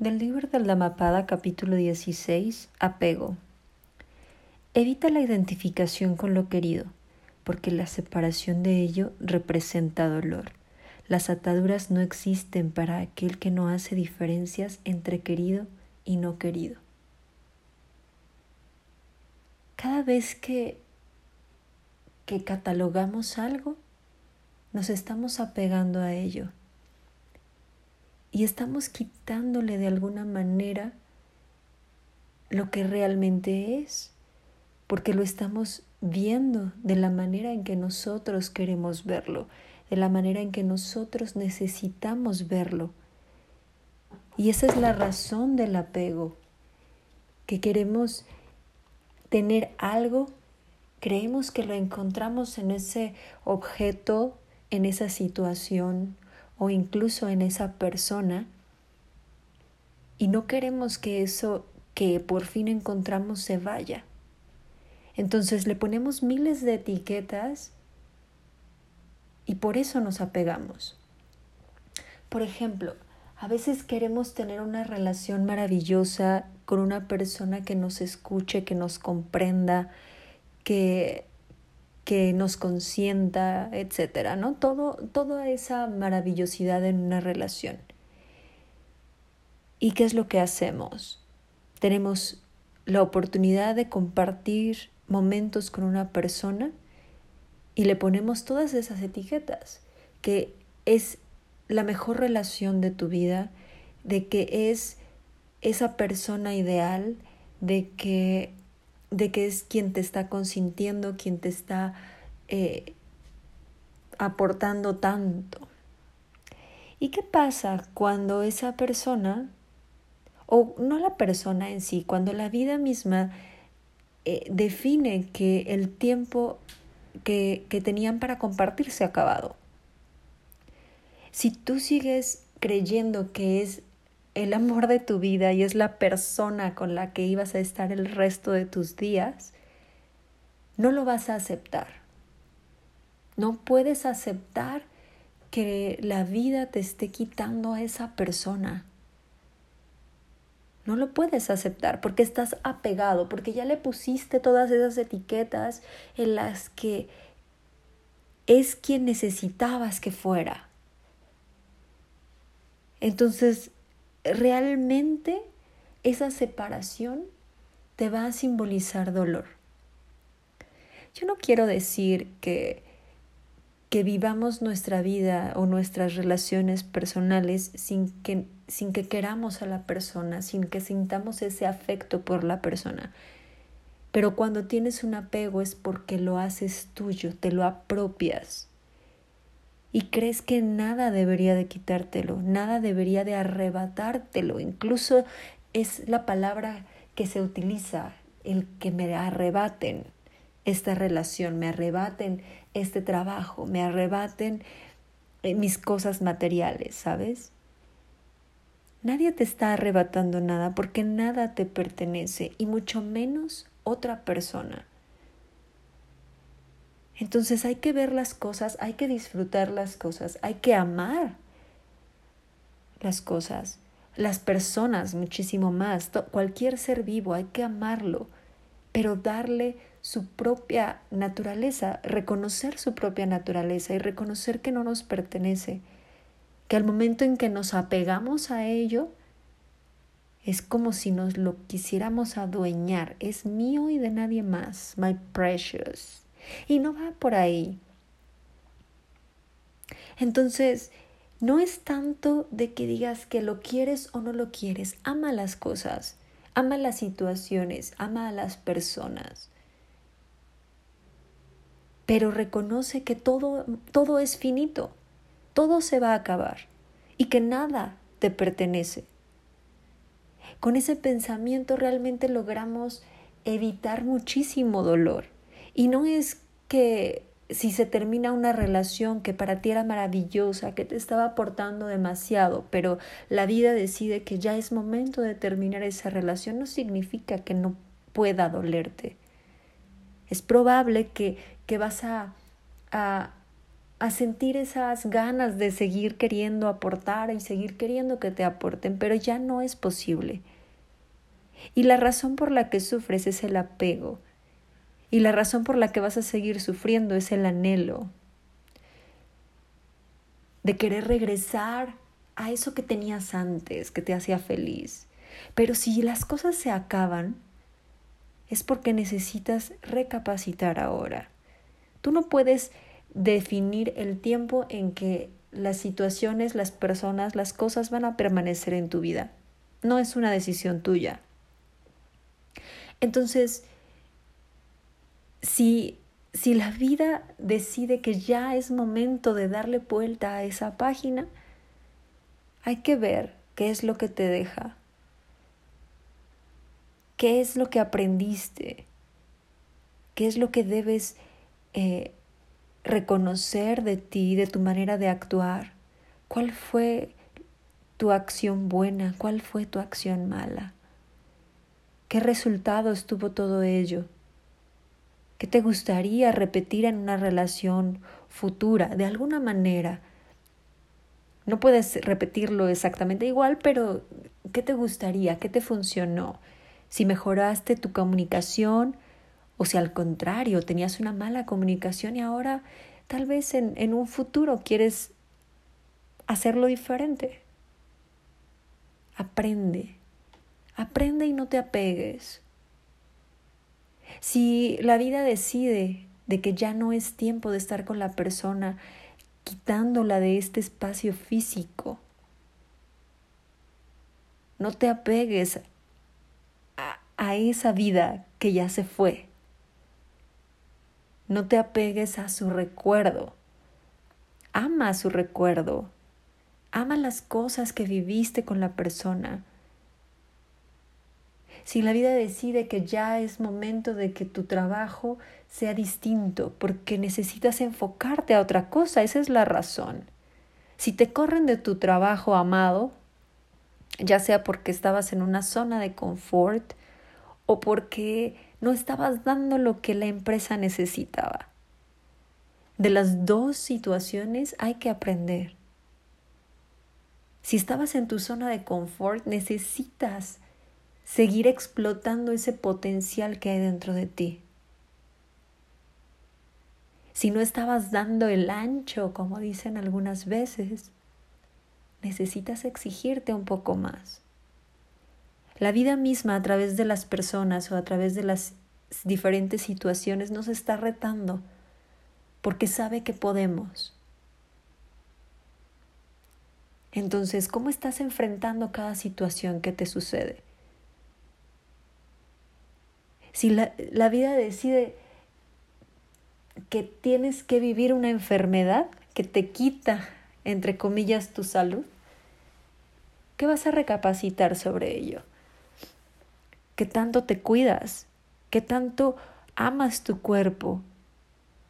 Del libro del Dhammapada, capítulo 16, Apego. Evita la identificación con lo querido, porque la separación de ello representa dolor. Las ataduras no existen para aquel que no hace diferencias entre querido y no querido. Cada vez que, que catalogamos algo, nos estamos apegando a ello y estamos quitándole de alguna manera lo que realmente es, porque lo estamos viendo de la manera en que nosotros queremos verlo, de la manera en que nosotros necesitamos verlo. Y esa es la razón del apego, que queremos tener algo, creemos que lo encontramos en ese objeto, en esa situación, o incluso en esa persona y no queremos que eso que por fin encontramos se vaya. Entonces le ponemos miles de etiquetas y por eso nos apegamos. Por ejemplo, a veces queremos tener una relación maravillosa con una persona que nos escuche, que nos comprenda, que que nos consienta, etcétera, ¿no? Todo, toda esa maravillosidad en una relación. ¿Y qué es lo que hacemos? Tenemos la oportunidad de compartir momentos con una persona y le ponemos todas esas etiquetas, que es la mejor relación de tu vida, de que es esa persona ideal, de que de que es quien te está consintiendo, quien te está eh, aportando tanto. ¿Y qué pasa cuando esa persona, o no la persona en sí, cuando la vida misma eh, define que el tiempo que, que tenían para compartir se ha acabado? Si tú sigues creyendo que es el amor de tu vida y es la persona con la que ibas a estar el resto de tus días, no lo vas a aceptar. No puedes aceptar que la vida te esté quitando a esa persona. No lo puedes aceptar porque estás apegado, porque ya le pusiste todas esas etiquetas en las que es quien necesitabas que fuera. Entonces, realmente esa separación te va a simbolizar dolor. Yo no quiero decir que, que vivamos nuestra vida o nuestras relaciones personales sin que, sin que queramos a la persona, sin que sintamos ese afecto por la persona. Pero cuando tienes un apego es porque lo haces tuyo, te lo apropias y crees que nada debería de quitártelo, nada debería de arrebatártelo. Incluso es la palabra que se utiliza, el que me arrebaten esta relación, me arrebaten este trabajo, me arrebaten eh, mis cosas materiales, ¿sabes? Nadie te está arrebatando nada porque nada te pertenece y mucho menos otra persona. Entonces hay que ver las cosas, hay que disfrutar las cosas, hay que amar las cosas, las personas muchísimo más, cualquier ser vivo, hay que amarlo, pero darle su propia naturaleza, reconocer su propia naturaleza y reconocer que no nos pertenece, que al momento en que nos apegamos a ello, es como si nos lo quisiéramos adueñar, es mío y de nadie más, my precious. Y no va por ahí. Entonces, no es tanto de que digas que lo quieres o no lo quieres. Ama las cosas, ama las situaciones, ama a las personas. Pero reconoce que todo, todo es finito, todo se va a acabar y que nada te pertenece. Con ese pensamiento realmente logramos evitar muchísimo dolor. Y no es que si se termina una relación que para ti era maravillosa, que te estaba aportando demasiado, pero la vida decide que ya es momento de terminar esa relación, no significa que no pueda dolerte. Es probable que, que vas a, a, a sentir esas ganas de seguir queriendo aportar y seguir queriendo que te aporten, pero ya no es posible. Y la razón por la que sufres es el apego. Y la razón por la que vas a seguir sufriendo es el anhelo de querer regresar a eso que tenías antes, que te hacía feliz. Pero si las cosas se acaban, es porque necesitas recapacitar ahora. Tú no puedes definir el tiempo en que las situaciones, las personas, las cosas van a permanecer en tu vida. No es una decisión tuya. Entonces, si, si la vida decide que ya es momento de darle vuelta a esa página, hay que ver qué es lo que te deja, qué es lo que aprendiste, qué es lo que debes eh, reconocer de ti, de tu manera de actuar, cuál fue tu acción buena, cuál fue tu acción mala. ¿Qué resultados tuvo todo ello? ¿Qué te gustaría repetir en una relación futura, de alguna manera? No puedes repetirlo exactamente igual, pero ¿qué te gustaría? ¿Qué te funcionó? Si mejoraste tu comunicación o si al contrario tenías una mala comunicación y ahora tal vez en, en un futuro quieres hacerlo diferente. Aprende, Aprende y no te apegues. Si la vida decide de que ya no es tiempo de estar con la persona, quitándola de este espacio físico, no te apegues a, a, esa vida que ya se fue. No te apegues a su recuerdo. Ama su recuerdo. Ama las cosas que viviste con la persona. Si la vida decide que ya es momento de que tu trabajo sea distinto, porque necesitas enfocarte a otra cosa, esa es la razón. Si te corren de tu trabajo amado, ya sea porque estabas en una zona de confort o porque no estabas dando lo que la empresa necesitaba. De las dos situaciones hay que aprender. Si estabas en tu zona de confort, necesitas seguir explotando ese potencial que hay dentro de ti. Si no estabas dando el ancho, como dicen algunas veces, necesitas exigirte un poco más. La vida misma a través de las personas o a través de las diferentes situaciones nos está retando porque sabe que podemos. Entonces, ¿cómo estás enfrentando cada situación que te sucede? Si la, la vida decide que tienes que vivir una enfermedad que te quita, entre comillas, tu salud, ¿qué vas a recapacitar sobre ello? ¿Qué tanto te cuidas? ¿Qué tanto amas tu cuerpo?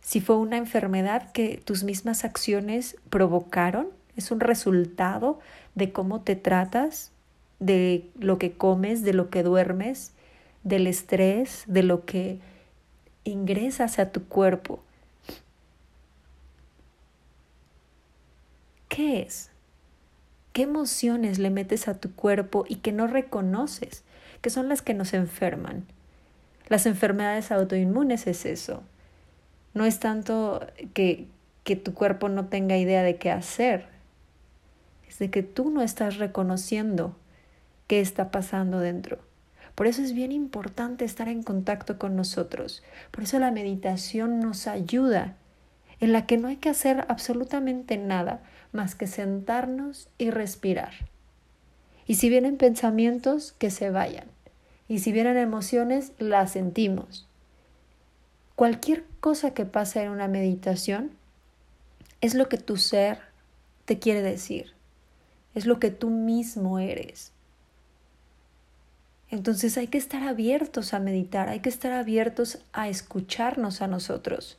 Si fue una enfermedad que tus mismas acciones provocaron, es un resultado de cómo te tratas, de lo que comes, de lo que duermes, del estrés, de lo que ingresas a tu cuerpo. ¿Qué es? ¿Qué emociones le metes a tu cuerpo y que no reconoces, que son las que nos enferman? Las enfermedades autoinmunes es eso. No es tanto que, que tu cuerpo no tenga idea de qué hacer, es de que tú no estás reconociendo qué está pasando dentro. Por eso es bien importante estar en contacto con nosotros. Por eso la meditación nos ayuda, en la que no hay que hacer absolutamente nada más que sentarnos y respirar. Y si vienen pensamientos, que se vayan. Y si vienen emociones, las sentimos. Cualquier cosa que pase en una meditación es lo que tu ser te quiere decir. Es lo que tú mismo eres. Entonces hay que estar abiertos a meditar, hay que estar abiertos a escucharnos a nosotros,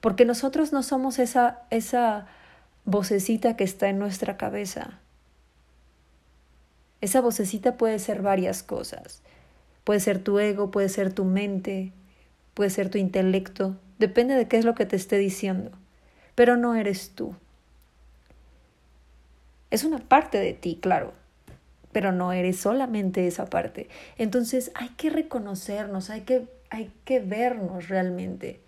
porque nosotros no somos esa, esa vocecita que está en nuestra cabeza. Esa vocecita puede ser varias cosas. Puede ser tu ego, puede ser tu mente, puede ser tu intelecto, depende de qué es lo que te esté diciendo. pero no eres tú. Es una parte de ti, claro, pero no eres solamente esa parte. Entonces hay que reconocernos, hay que, hay que vernos realmente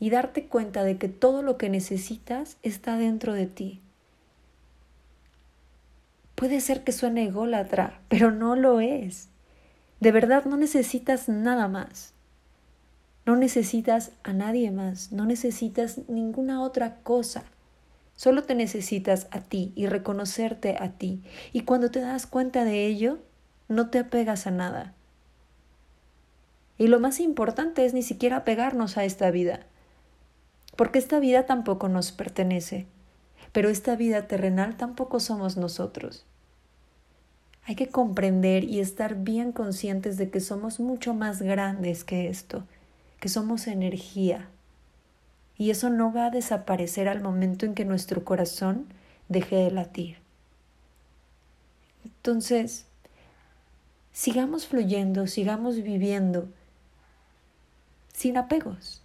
y darte cuenta de que todo lo que necesitas está dentro de ti. Puede ser que suene ególatra, pero no lo es. De verdad no necesitas nada más. No necesitas a nadie más, no necesitas ninguna otra cosa. Solo te necesitas a ti y reconocerte a ti. Y cuando te das cuenta de ello, no te apegas a nada. Y lo más importante es ni siquiera apegarnos a esta vida, porque esta vida tampoco nos pertenece, pero esta vida terrenal tampoco somos nosotros. Hay que comprender y estar bien conscientes de que somos mucho más grandes que esto, que somos energía. Y eso no va a desaparecer al momento en que nuestro corazón deje de latir. Entonces, sigamos fluyendo, sigamos viviendo sin apegos.